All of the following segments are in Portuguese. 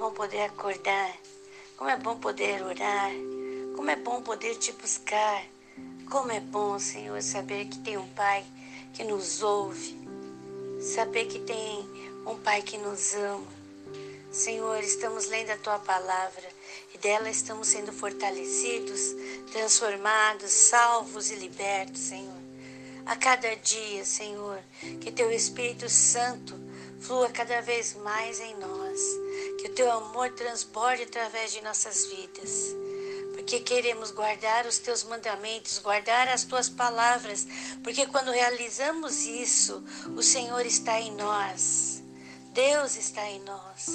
bom poder acordar, como é bom poder orar, como é bom poder te buscar, como é bom, Senhor, saber que tem um Pai que nos ouve, saber que tem um Pai que nos ama. Senhor, estamos lendo a tua palavra e dela estamos sendo fortalecidos, transformados, salvos e libertos, Senhor. A cada dia, Senhor, que teu Espírito Santo flua cada vez mais em nós que o teu amor transborde através de nossas vidas. Porque queremos guardar os teus mandamentos, guardar as tuas palavras, porque quando realizamos isso, o Senhor está em nós. Deus está em nós.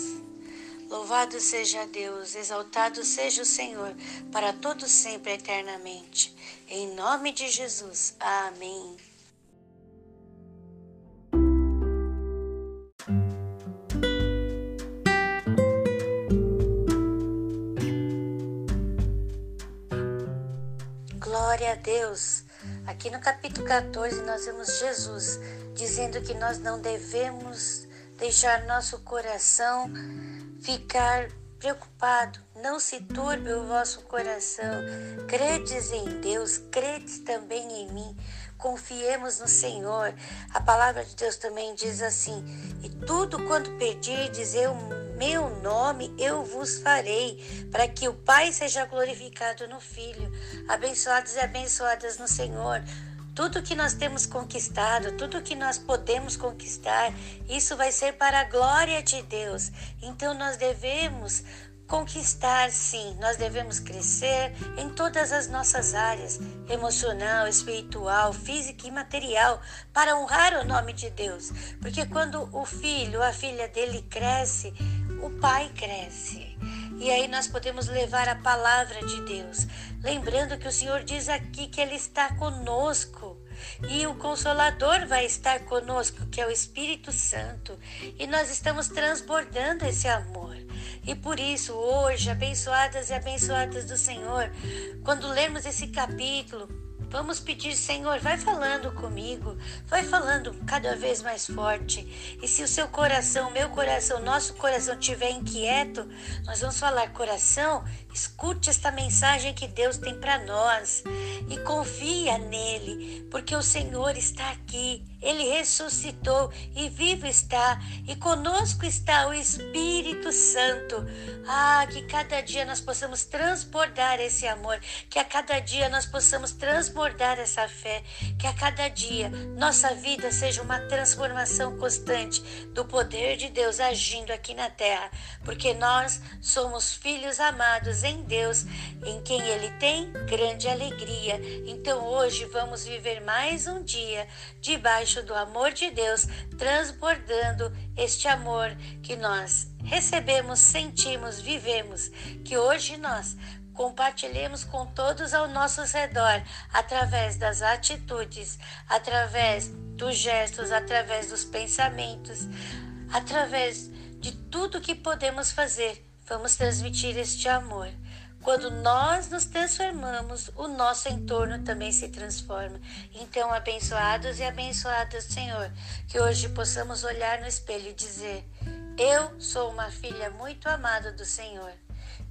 Louvado seja Deus, exaltado seja o Senhor, para todos sempre eternamente. Em nome de Jesus. Amém. A Deus. Aqui no capítulo 14 nós vemos Jesus dizendo que nós não devemos deixar nosso coração ficar preocupado. Não se turbe o vosso coração. Credes em Deus, credes também em mim. Confiemos no Senhor. A palavra de Deus também diz assim: E tudo quanto pedirdes, eu meu nome eu vos farei, para que o Pai seja glorificado no Filho. Abençoados e abençoadas no Senhor. Tudo que nós temos conquistado, tudo que nós podemos conquistar, isso vai ser para a glória de Deus. Então nós devemos conquistar, sim, nós devemos crescer em todas as nossas áreas, emocional, espiritual, física e material, para honrar o nome de Deus. Porque quando o filho, a filha dele cresce, o pai cresce. E aí nós podemos levar a palavra de Deus. Lembrando que o Senhor diz aqui que Ele está conosco. E o Consolador vai estar conosco, que é o Espírito Santo. E nós estamos transbordando esse amor. E por isso, hoje, abençoadas e abençoadas do Senhor, quando lermos esse capítulo, Vamos pedir, Senhor, vai falando comigo, vai falando cada vez mais forte. E se o seu coração, meu coração, nosso coração estiver inquieto, nós vamos falar, coração, escute esta mensagem que Deus tem para nós e confia nele, porque o Senhor está aqui. Ele ressuscitou e vivo está, e conosco está o Espírito Santo. Ah, que cada dia nós possamos transbordar esse amor, que a cada dia nós possamos transbordar essa fé, que a cada dia nossa vida seja uma transformação constante do poder de Deus agindo aqui na terra, porque nós somos filhos amados em Deus, em quem Ele tem grande alegria. Então hoje vamos viver mais um dia debaixo do amor de Deus, transbordando este amor que nós recebemos, sentimos, vivemos, que hoje nós compartilhemos com todos ao nosso redor, através das atitudes, através dos gestos, através dos pensamentos, através de tudo que podemos fazer. Vamos transmitir este amor. Quando nós nos transformamos, o nosso entorno também se transforma. Então, abençoados e abençoadas, Senhor, que hoje possamos olhar no espelho e dizer: Eu sou uma filha muito amada do Senhor.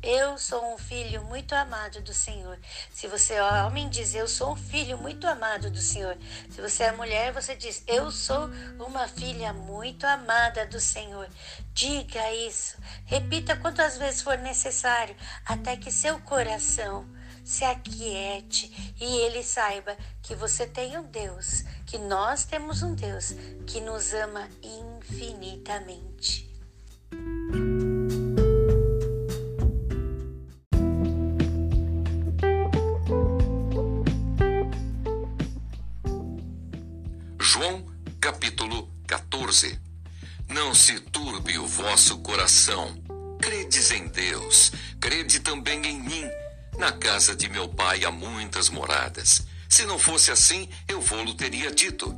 Eu sou um filho muito amado do Senhor. Se você é homem, diz: Eu sou um filho muito amado do Senhor. Se você é mulher, você diz: Eu sou uma filha muito amada do Senhor. Diga isso. Repita quantas vezes for necessário, até que seu coração se aquiete e ele saiba que você tem um Deus, que nós temos um Deus que nos ama infinitamente. 14 Não se turbe o vosso coração. Credes em Deus, crede também em mim. Na casa de meu pai há muitas moradas. Se não fosse assim, eu vou-lo teria dito.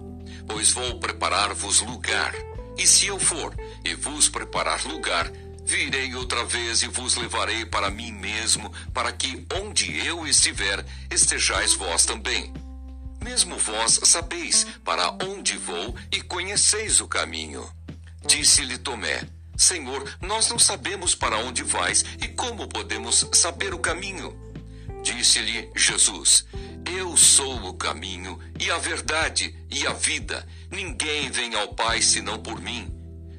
Pois vou preparar-vos lugar. E se eu for e vos preparar lugar, virei outra vez e vos levarei para mim mesmo, para que onde eu estiver, estejais vós também mesmo vós sabeis para onde vou e conheceis o caminho. Disse-lhe Tomé: Senhor, nós não sabemos para onde vais e como podemos saber o caminho. Disse-lhe Jesus: Eu sou o caminho e a verdade e a vida. Ninguém vem ao Pai senão por mim.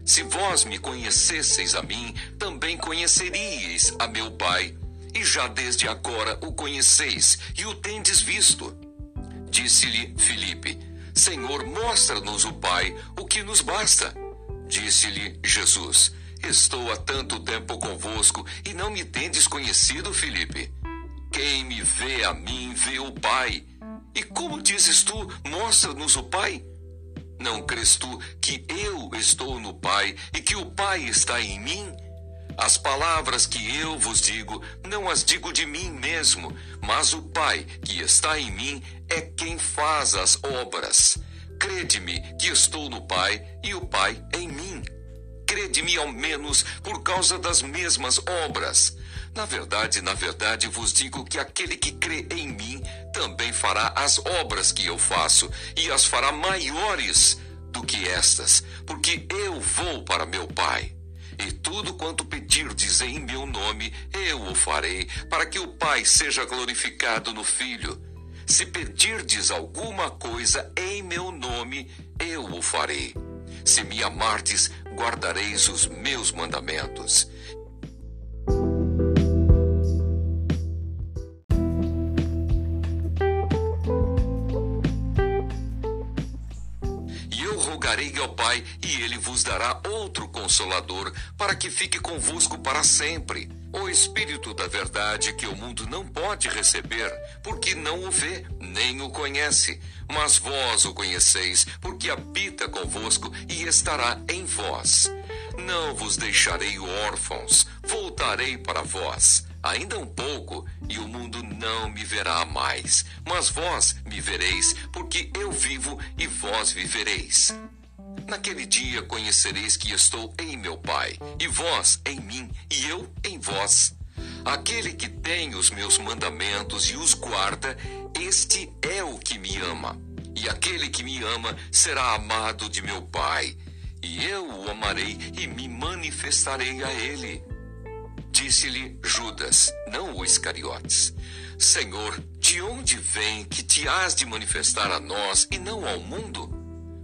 Se vós me conhecesseis a mim, também conheceríeis a meu Pai. E já desde agora o conheceis e o tendes visto. Disse-lhe Filipe: Senhor, mostra-nos o Pai, o que nos basta. Disse-lhe Jesus: Estou há tanto tempo convosco e não me tendes conhecido, Filipe. Quem me vê a mim, vê o Pai. E como dizes tu, mostra-nos o Pai? Não crês tu que eu estou no Pai e que o Pai está em mim? As palavras que eu vos digo, não as digo de mim mesmo, mas o Pai que está em mim é quem faz as obras. Crede-me que estou no Pai e o Pai em mim. Crede-me ao menos por causa das mesmas obras. Na verdade, na verdade vos digo que aquele que crê em mim também fará as obras que eu faço, e as fará maiores do que estas, porque eu vou para meu Pai. E tudo quanto pedirdes em meu nome, eu o farei, para que o Pai seja glorificado no Filho. Se pedirdes alguma coisa em meu nome, eu o farei. Se me amardes, guardareis os meus mandamentos. Rogarei ao Pai, e ele vos dará outro consolador, para que fique convosco para sempre o Espírito da Verdade que o mundo não pode receber, porque não o vê, nem o conhece. Mas vós o conheceis, porque habita convosco e estará em vós. Não vos deixarei órfãos, voltarei para vós. Ainda um pouco, e o mundo não me verá mais, mas vós me vereis, porque eu vivo e vós vivereis. Naquele dia conhecereis que estou em meu Pai, e vós em mim, e eu em vós. Aquele que tem os meus mandamentos e os guarda, este é o que me ama. E aquele que me ama será amado de meu Pai, e eu o amarei e me manifestarei a ele. Disse-lhe Judas, não o Iscariotes: Senhor, de onde vem que te has de manifestar a nós e não ao mundo?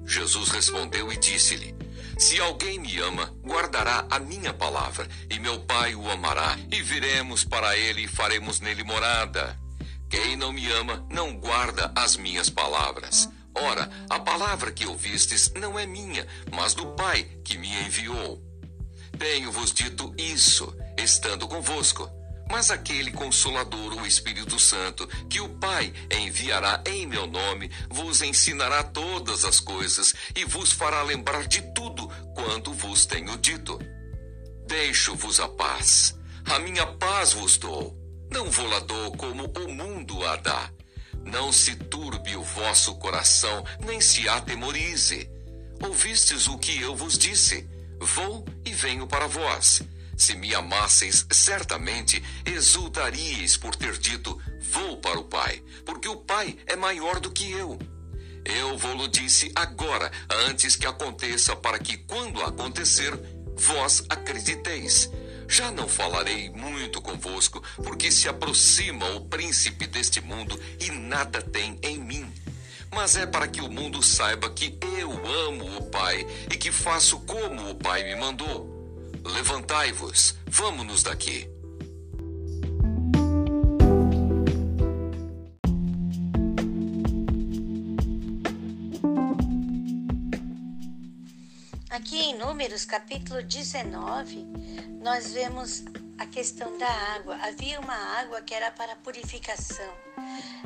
Jesus respondeu e disse-lhe: Se alguém me ama, guardará a minha palavra, e meu Pai o amará, e viremos para ele e faremos nele morada. Quem não me ama, não guarda as minhas palavras. Ora, a palavra que ouvistes não é minha, mas do Pai que me enviou. Tenho-vos dito isso, estando convosco. Mas aquele consolador, o Espírito Santo, que o Pai enviará em meu nome, vos ensinará todas as coisas e vos fará lembrar de tudo quanto vos tenho dito. Deixo-vos a paz. A minha paz vos dou. Não vou lá dou como o mundo a dá. Não se turbe o vosso coração, nem se atemorize. Ouvistes o que eu vos disse? Vou e venho para vós. Se me amasseis, certamente exultaríeis por ter dito: Vou para o Pai, porque o Pai é maior do que eu. Eu vou-lo disse agora, antes que aconteça, para que, quando acontecer, vós acrediteis. Já não falarei muito convosco, porque se aproxima o príncipe deste mundo e nada tem em mim. Mas é para que o mundo saiba que eu amo o Pai e que faço como o Pai me mandou. Levantai-vos, vamos-nos daqui. Aqui em Números, capítulo 19, nós vemos a questão da água. Havia uma água que era para purificação.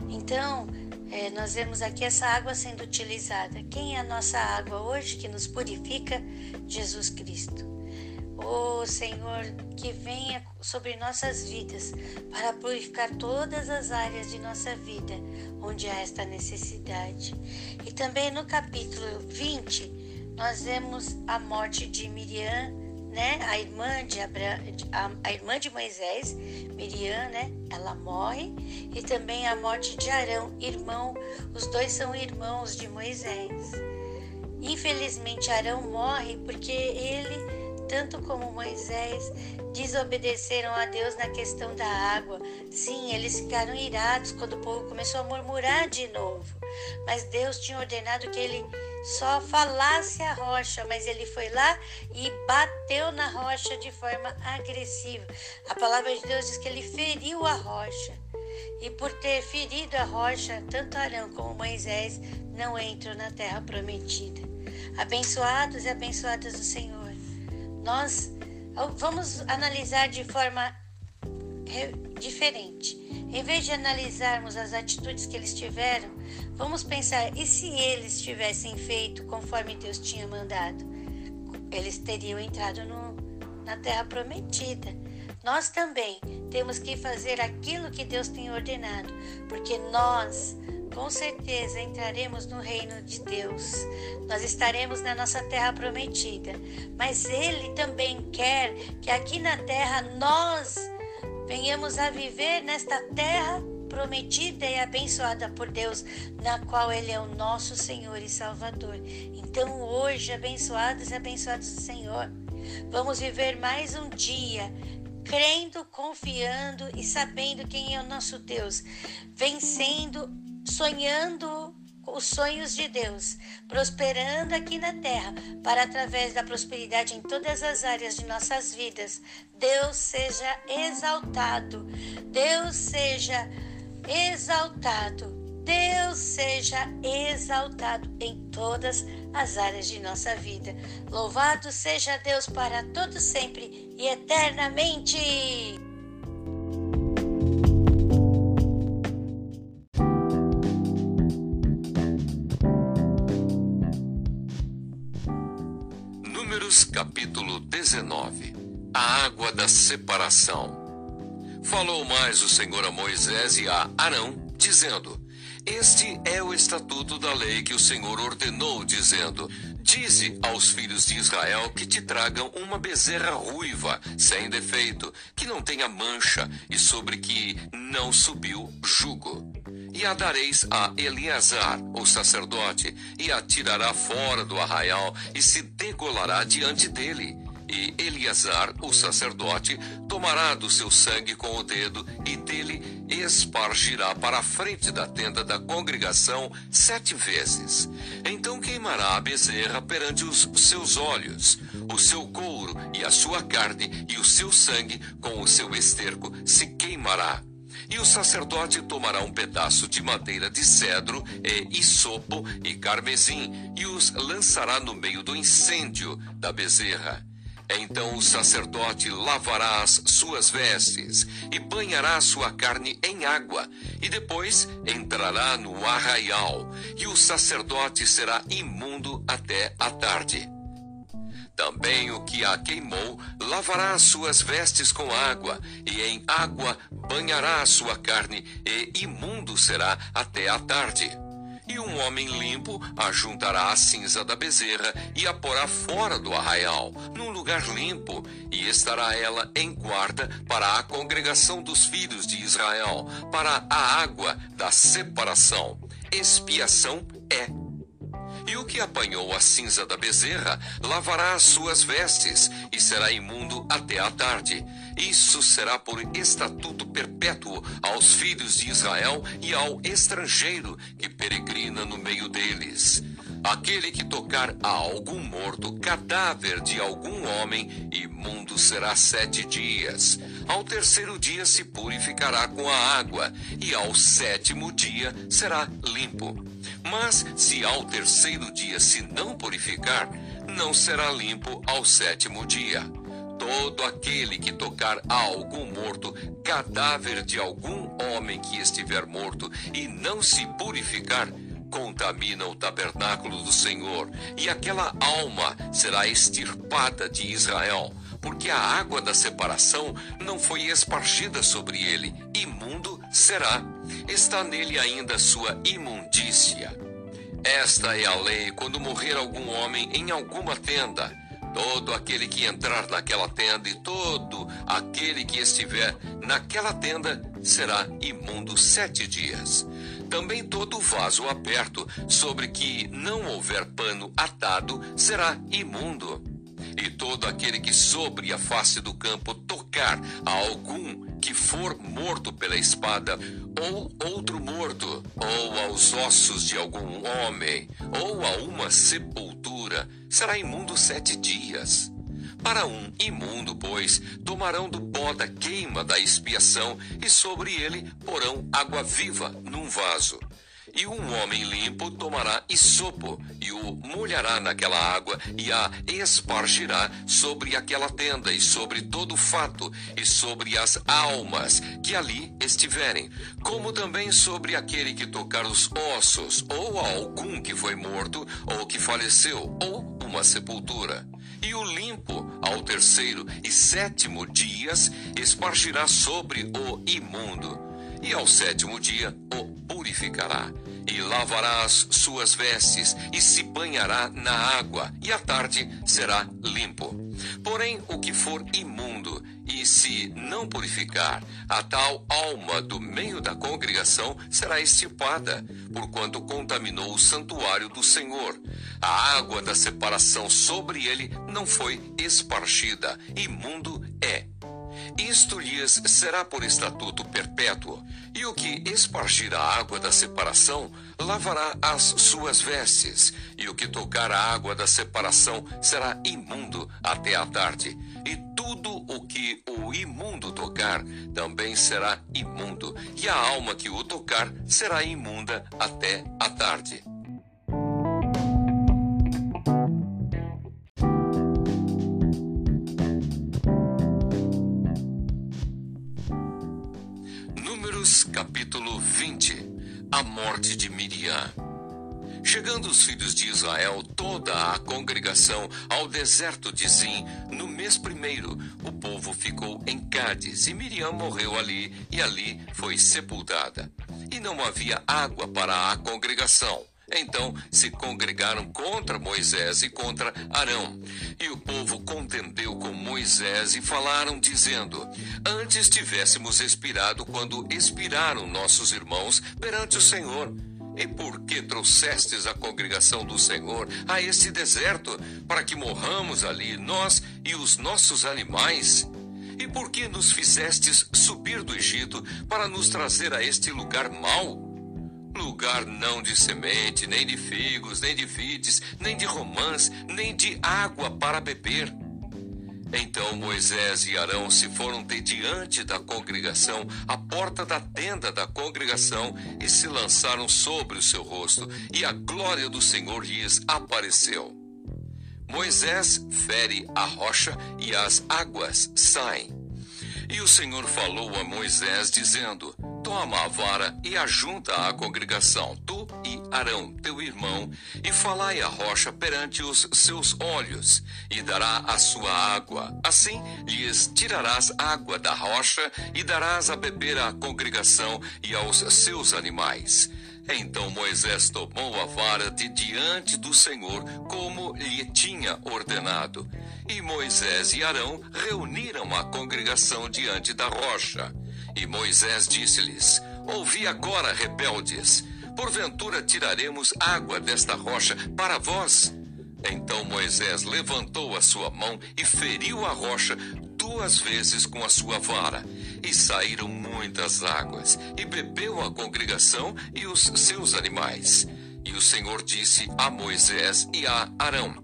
Então, é, nós vemos aqui essa água sendo utilizada. Quem é a nossa água hoje que nos purifica? Jesus Cristo. Oh, Senhor, que venha sobre nossas vidas para purificar todas as áreas de nossa vida onde há esta necessidade. E também no capítulo 20, nós vemos a morte de Miriam, né? A irmã de Abra... a irmã de Moisés, Miriam, né? Ela morre e também a morte de Arão, irmão. Os dois são irmãos de Moisés. Infelizmente Arão morre porque ele tanto como Moisés, desobedeceram a Deus na questão da água. Sim, eles ficaram irados quando o povo começou a murmurar de novo. Mas Deus tinha ordenado que ele só falasse a rocha, mas ele foi lá e bateu na rocha de forma agressiva. A palavra de Deus diz que ele feriu a rocha. E por ter ferido a rocha, tanto Arão como Moisés não entram na terra prometida. Abençoados e abençoadas do Senhor. Nós vamos analisar de forma diferente. Em vez de analisarmos as atitudes que eles tiveram, vamos pensar: e se eles tivessem feito conforme Deus tinha mandado? Eles teriam entrado no, na terra prometida. Nós também temos que fazer aquilo que Deus tem ordenado, porque nós com certeza entraremos no reino de Deus. Nós estaremos na nossa terra prometida. Mas Ele também quer que aqui na terra nós venhamos a viver nesta terra prometida e abençoada por Deus, na qual Ele é o nosso Senhor e Salvador. Então, hoje, abençoados e abençoados do Senhor, vamos viver mais um dia crendo, confiando e sabendo quem é o nosso Deus, vencendo sonhando os sonhos de Deus, prosperando aqui na terra, para através da prosperidade em todas as áreas de nossas vidas, Deus seja exaltado, Deus seja exaltado, Deus seja exaltado em todas as áreas de nossa vida. Louvado seja Deus para todo sempre e eternamente. Água da separação. Falou mais o Senhor a Moisés e a Arão, dizendo: Este é o estatuto da lei que o Senhor ordenou, dizendo: Dize aos filhos de Israel que te tragam uma bezerra ruiva, sem defeito, que não tenha mancha e sobre que não subiu jugo e a dareis a Eleazar, o sacerdote, e a tirará fora do arraial e se degolará diante dele. E Eleazar, o sacerdote, tomará do seu sangue com o dedo e dele espargirá para a frente da tenda da congregação sete vezes. Então queimará a bezerra perante os seus olhos, o seu couro e a sua carne e o seu sangue com o seu esterco se queimará. E o sacerdote tomará um pedaço de madeira de cedro, e isopo e carmesim, e os lançará no meio do incêndio da bezerra. Então o sacerdote lavará as suas vestes e banhará sua carne em água, e depois entrará no arraial, e o sacerdote será imundo até a tarde. Também o que a queimou lavará as suas vestes com água, e em água banhará a sua carne, e imundo será até a tarde. E um homem limpo ajuntará a cinza da bezerra e a porá fora do arraial, num lugar limpo, e estará ela em guarda para a congregação dos filhos de Israel, para a água da separação. Expiação é e o que apanhou a cinza da bezerra lavará as suas vestes e será imundo até a tarde. Isso será por estatuto perpétuo aos filhos de Israel e ao estrangeiro que peregrina no meio deles. Aquele que tocar a algum morto, cadáver de algum homem, imundo será sete dias. Ao terceiro dia se purificará com a água, e ao sétimo dia será limpo. Mas se ao terceiro dia se não purificar, não será limpo ao sétimo dia. Todo aquele que tocar a algum morto, cadáver de algum homem que estiver morto, e não se purificar, contamina o tabernáculo do Senhor, e aquela alma será extirpada de Israel, porque a água da separação não foi espargida sobre ele, imundo será. Está nele ainda sua imundícia. Esta é a lei quando morrer algum homem em alguma tenda. Todo aquele que entrar naquela tenda e todo aquele que estiver naquela tenda será imundo sete dias. Também todo vaso aberto, sobre que não houver pano atado, será imundo. E todo aquele que sobre a face do campo tocar a algum que for morto pela espada, ou outro morto, ou aos ossos de algum homem, ou a uma sepultura, será imundo sete dias. Para um imundo, pois, tomarão do pó da queima da expiação e sobre ele porão água viva num vaso. E um homem limpo tomará isopo e o molhará naquela água e a espargirá sobre aquela tenda e sobre todo o fato e sobre as almas que ali estiverem, como também sobre aquele que tocar os ossos ou algum que foi morto ou que faleceu ou uma sepultura. E o limpo, ao terceiro e sétimo dias, espargirá sobre o imundo, e ao sétimo dia o purificará e lavará as suas vestes, e se banhará na água, e à tarde será limpo. Porém, o que for imundo, e se não purificar, a tal alma do meio da congregação será extirpada, porquanto contaminou o santuário do Senhor. A água da separação sobre ele não foi espargida, imundo é. Isto lhes será por estatuto perpétuo, e o que espargir a água da separação lavará as suas vestes, e o que tocar a água da separação será imundo até a tarde. E tudo o que o imundo tocar também será imundo, e a alma que o tocar será imunda até a tarde. Os filhos de Israel, toda a congregação, ao deserto de Zim, no mês primeiro, o povo ficou em Cádiz, e Miriam morreu ali, e ali foi sepultada. E não havia água para a congregação. Então se congregaram contra Moisés e contra Arão. E o povo contendeu com Moisés e falaram, dizendo: Antes tivéssemos expirado quando expiraram nossos irmãos perante o Senhor. E por que trouxestes a congregação do Senhor a este deserto, para que morramos ali, nós e os nossos animais? E por que nos fizestes subir do Egito para nos trazer a este lugar mau? lugar não de semente, nem de figos, nem de vides, nem de romãs, nem de água para beber. Então Moisés e Arão se foram de diante da congregação, à porta da tenda da congregação, e se lançaram sobre o seu rosto, e a glória do Senhor lhes apareceu. Moisés fere a rocha e as águas saem. E o Senhor falou a Moisés, dizendo: Toma a vara e ajunta a congregação, tu e Arão, teu irmão, e falai a rocha perante os seus olhos, e dará a sua água. Assim lhes tirarás água da rocha, e darás a beber à congregação e aos seus animais. Então Moisés tomou a vara de diante do Senhor, como lhe tinha ordenado. E Moisés e Arão reuniram a congregação diante da rocha. E Moisés disse-lhes: Ouvi agora, rebeldes, porventura tiraremos água desta rocha para vós? Então Moisés levantou a sua mão e feriu a rocha duas vezes com a sua vara, e saíram muitas águas, e bebeu a congregação e os seus animais. E o Senhor disse a Moisés e a Arão: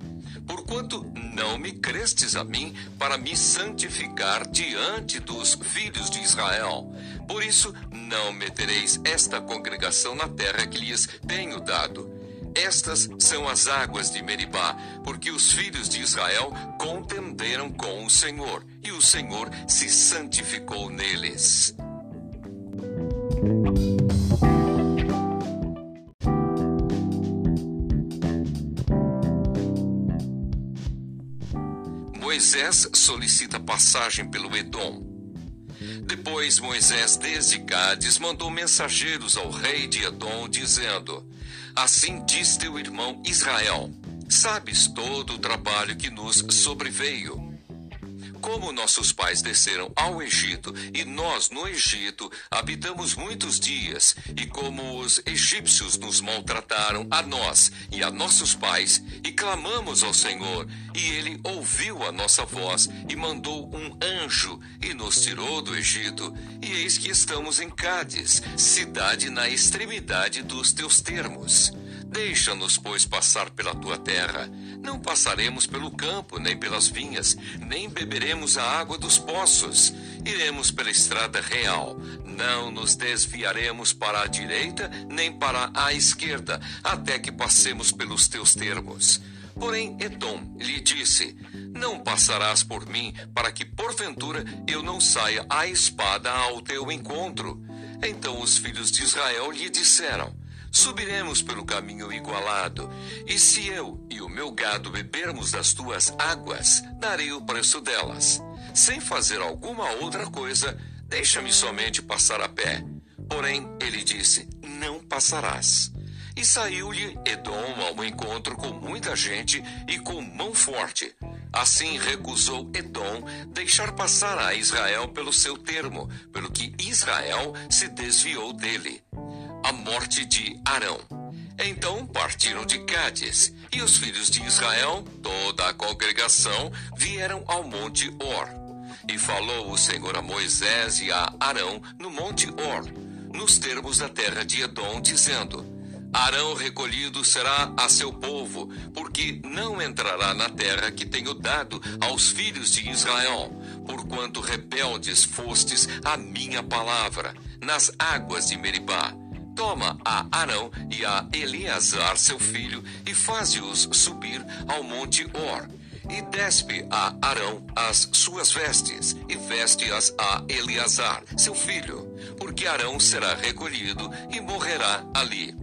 Porquanto não me crestes a mim para me santificar diante dos filhos de Israel. Por isso, não metereis esta congregação na terra que lhes tenho dado. Estas são as águas de Meribá, porque os filhos de Israel contenderam com o Senhor, e o Senhor se santificou neles. Moisés solicita passagem pelo Edom. Depois Moisés, desde Gades, mandou mensageiros ao rei de Edom, dizendo: Assim diz teu irmão Israel: Sabes todo o trabalho que nos sobreveio. Como nossos pais desceram ao Egito e nós no Egito habitamos muitos dias, e como os egípcios nos maltrataram a nós e a nossos pais, e clamamos ao Senhor, e ele ouviu a nossa voz e mandou um anjo e nos tirou do Egito, e eis que estamos em Cádiz, cidade na extremidade dos teus termos. Deixa-nos, pois, passar pela tua terra. Não passaremos pelo campo, nem pelas vinhas, nem beberemos a água dos poços. Iremos pela estrada real. Não nos desviaremos para a direita, nem para a esquerda, até que passemos pelos teus termos. Porém, Edom lhe disse: Não passarás por mim, para que porventura eu não saia a espada ao teu encontro. Então os filhos de Israel lhe disseram: subiremos pelo caminho igualado. E se eu e o meu gado bebermos das tuas águas, darei o preço delas. Sem fazer alguma outra coisa, deixa-me somente passar a pé. Porém, ele disse: Não passarás. E saiu-lhe Edom ao encontro com muita gente e com mão forte. Assim recusou Edom deixar passar a Israel pelo seu termo, pelo que Israel se desviou dele a morte de Arão. Então partiram de Cádiz, e os filhos de Israel, toda a congregação, vieram ao monte Or. E falou o Senhor a Moisés e a Arão no monte Or, nos termos da terra de Edom, dizendo: Arão recolhido será a seu povo, porque não entrará na terra que tenho dado aos filhos de Israel, porquanto rebeldes fostes a minha palavra, nas águas de Meribá Toma a Arão e a Eleazar, seu filho, e faze-os subir ao monte Or. E despe a Arão as suas vestes, e veste-as a Eleazar, seu filho, porque Arão será recolhido e morrerá ali.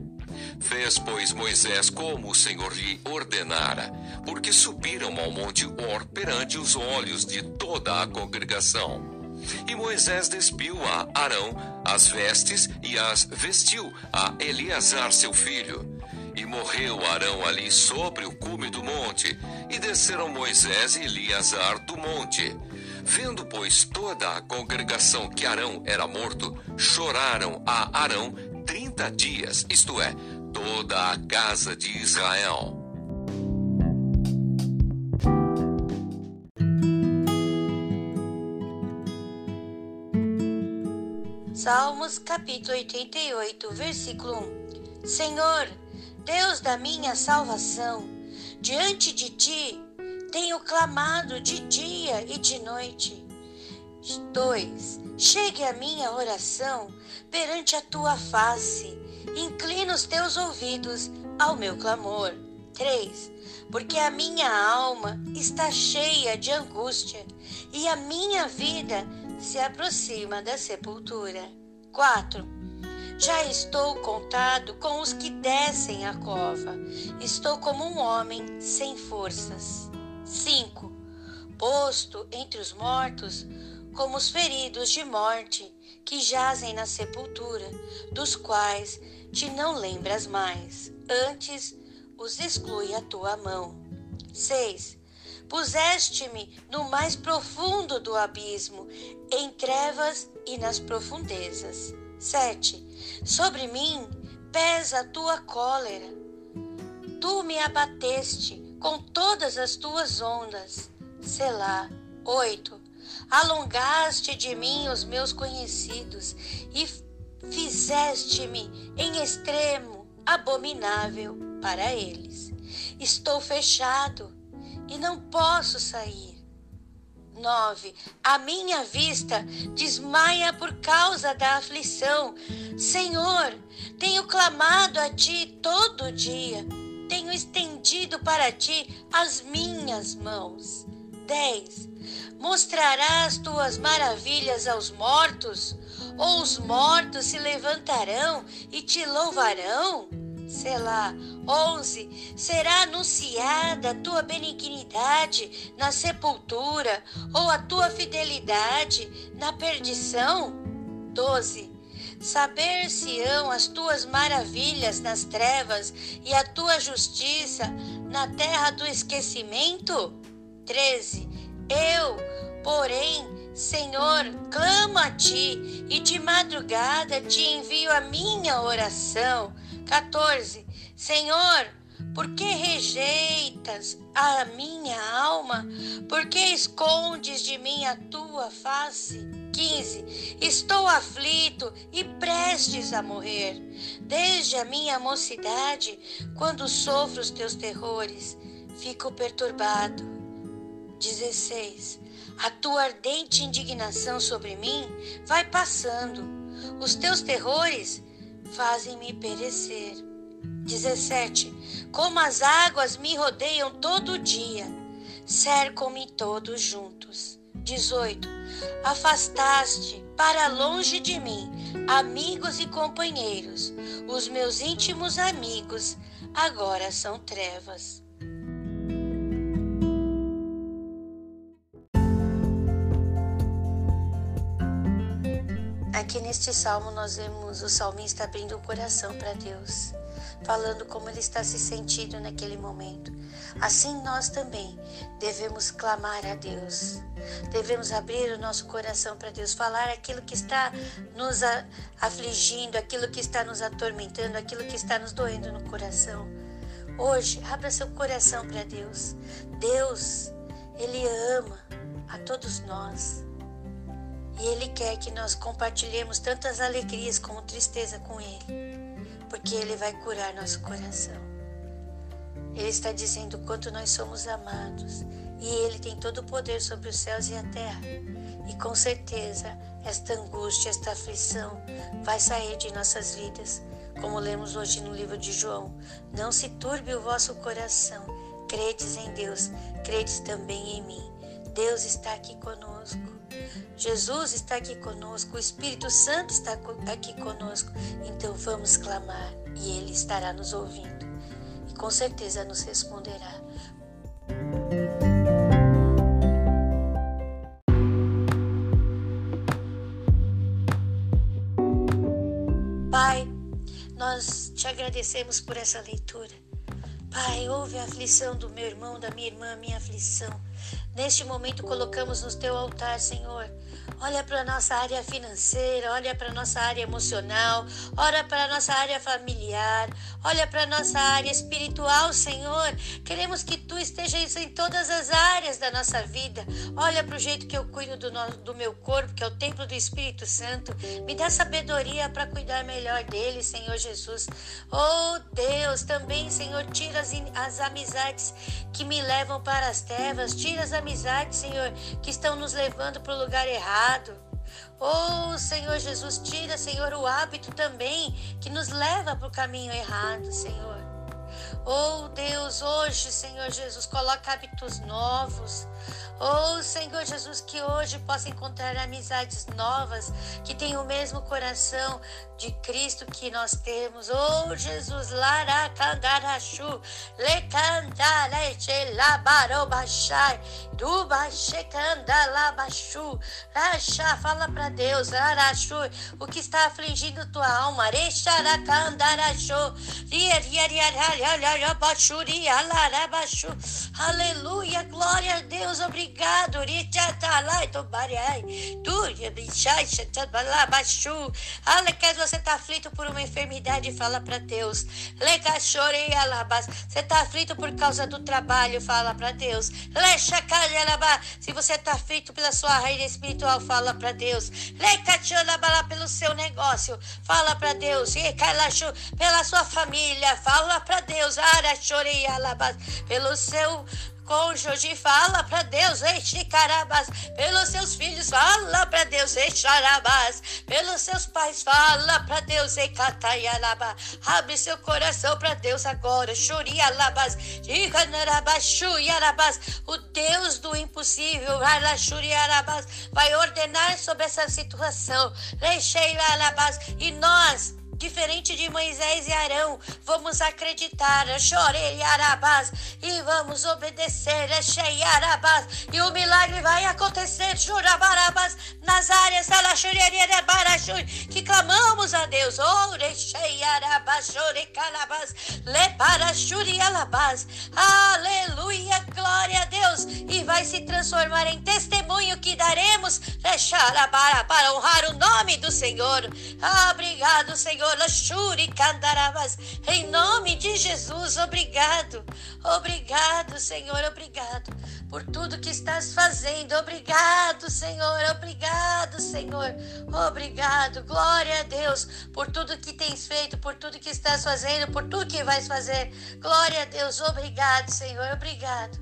Fez, pois, Moisés como o Senhor lhe ordenara, porque subiram ao monte Or perante os olhos de toda a congregação. E Moisés despiu a Arão as vestes e as vestiu a Eleazar seu filho. E morreu Arão ali sobre o cume do monte, e desceram Moisés e Eleazar do monte. Vendo, pois, toda a congregação que Arão era morto, choraram a Arão trinta dias, isto é, toda a casa de Israel. Salmos capítulo 88, versículo 1. Senhor, Deus da minha salvação, diante de ti tenho clamado de dia e de noite. 2. Chegue a minha oração perante a tua face, inclina os teus ouvidos ao meu clamor. 3. Porque a minha alma está cheia de angústia e a minha vida se aproxima da sepultura. 4. Já estou contado com os que descem a cova. Estou como um homem sem forças. 5. Posto entre os mortos, como os feridos de morte que jazem na sepultura, dos quais te não lembras mais. Antes os exclui a tua mão. 6 Puseste-me no mais profundo do abismo, em trevas e nas profundezas. 7. Sobre mim pesa a tua cólera. Tu me abateste com todas as tuas ondas. Selá. 8. Alongaste de mim os meus conhecidos e fizeste-me em extremo abominável para eles. Estou fechado e não posso sair. 9. A minha vista desmaia por causa da aflição. Senhor, tenho clamado a ti todo dia. Tenho estendido para ti as minhas mãos. 10. Mostrarás tuas maravilhas aos mortos? Ou os mortos se levantarão e te louvarão? Selá. 11. Será anunciada a tua benignidade na sepultura ou a tua fidelidade na perdição? 12. Saber-se-ão as tuas maravilhas nas trevas e a tua justiça na terra do esquecimento? 13. Eu, Porém, Senhor, clamo a ti e de madrugada te envio a minha oração. 14. Senhor, por que rejeitas a minha alma? Por que escondes de mim a tua face? 15. Estou aflito e prestes a morrer. Desde a minha mocidade, quando sofro os teus terrores, fico perturbado. 16. A tua ardente indignação sobre mim vai passando. Os teus terrores fazem-me perecer. 17. Como as águas me rodeiam todo dia, cercam-me todos juntos. 18. Afastaste para longe de mim amigos e companheiros. Os meus íntimos amigos agora são trevas. Aqui neste salmo nós vemos o salmista abrindo o coração para Deus falando como ele está se sentindo naquele momento. Assim nós também devemos clamar a Deus. Devemos abrir o nosso coração para Deus, falar aquilo que está nos afligindo, aquilo que está nos atormentando, aquilo que está nos doendo no coração. Hoje, abra seu coração para Deus. Deus, Ele ama a todos nós. E Ele quer que nós compartilhemos tantas alegrias como tristeza com Ele porque Ele vai curar nosso coração. Ele está dizendo quanto nós somos amados e Ele tem todo o poder sobre os céus e a terra. E com certeza esta angústia, esta aflição vai sair de nossas vidas, como lemos hoje no livro de João. Não se turbe o vosso coração, credes em Deus, credes também em mim. Deus está aqui conosco. Jesus está aqui conosco, o Espírito Santo está aqui conosco. Então vamos clamar e Ele estará nos ouvindo e com certeza nos responderá. Pai, nós te agradecemos por essa leitura. Pai, ouve a aflição do meu irmão, da minha irmã, minha aflição. Neste momento colocamos no teu altar, Senhor. Olha para a nossa área financeira, olha para a nossa área emocional, olha para a nossa área familiar, olha para a nossa área espiritual, Senhor. Queremos que tu estejas em todas as áreas da nossa vida. Olha para o jeito que eu cuido do, no, do meu corpo, que é o templo do Espírito Santo. Me dá sabedoria para cuidar melhor dele, Senhor Jesus. Oh Deus, também, Senhor, tira as, as amizades que me levam para as trevas, tira as amizades, Senhor, que estão nos levando para o lugar errado. Oh, Senhor Jesus, tira, Senhor, o hábito também que nos leva para o caminho errado, Senhor. Oh, Deus, hoje, Senhor Jesus, coloca hábitos novos. Oh, Senhor Jesus, que hoje possa encontrar amizades novas, que tenham o mesmo coração de Cristo que nós temos. Oh, Jesus, laracandarachu, lecandaleche labarobachai, dubachecandalabachu, racha, fala para Deus, larachu, o que está afligindo tua alma, recharacandarachu, aleluia, glória a Deus, obrigado. Alequez, você está aflito por uma enfermidade, fala para Deus. Você está aflito por causa do trabalho, fala para Deus. Se você está aflito pela sua raiz espiritual, fala para Deus. Pelo seu negócio, fala para Deus. Pela sua família, fala para Deus. Pelo seu cônjuge, fala para Deus, carabas, pelos seus filhos, fala para Deus, xarabas, pelos seus pais, fala para Deus, catayalaba, abre seu coração para Deus agora, xurialabas, o Deus do impossível, vai ordenar sobre essa situação, e nós diferente de Moisés e Arão, vamos acreditar, chorei arabás, e vamos obedecer, achei arabás, e o milagre vai acontecer, churabarabás, nas áreas que clamamos a Deus, orechei arabás, chorei calabás, leparachuri alabás, aleluia, glória a Deus, e vai se transformar em testemunho que daremos. Para honrar o nome do Senhor. Obrigado, Senhor. Em nome de Jesus, obrigado. Obrigado, Senhor, obrigado por tudo que estás fazendo. Obrigado, Senhor. Obrigado, Senhor. Obrigado. Glória a Deus por tudo que tens feito, por tudo que estás fazendo, por tudo que vais fazer. Glória a Deus. Obrigado, Senhor. Obrigado.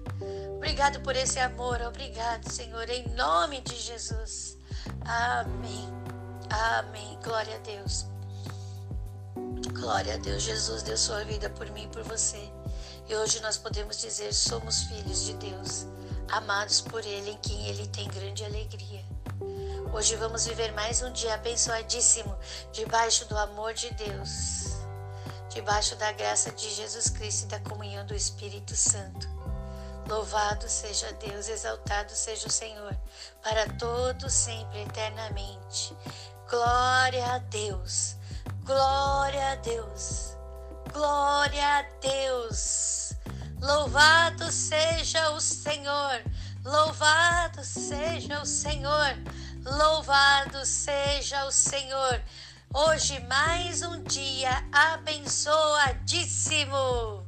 Obrigado por esse amor. Obrigado, Senhor, em nome de Jesus. Amém. Amém. Glória a Deus. Glória a Deus. Jesus deu sua vida por mim e por você. E hoje nós podemos dizer: somos filhos de Deus amados por Ele, em quem Ele tem grande alegria. Hoje vamos viver mais um dia abençoadíssimo, debaixo do amor de Deus, debaixo da graça de Jesus Cristo e da comunhão do Espírito Santo. Louvado seja Deus, exaltado seja o Senhor, para todo sempre, eternamente. Glória a Deus, glória a Deus, glória a Deus. Louvado seja o Senhor, louvado seja o Senhor, louvado seja o Senhor. Hoje mais um dia abençoadíssimo.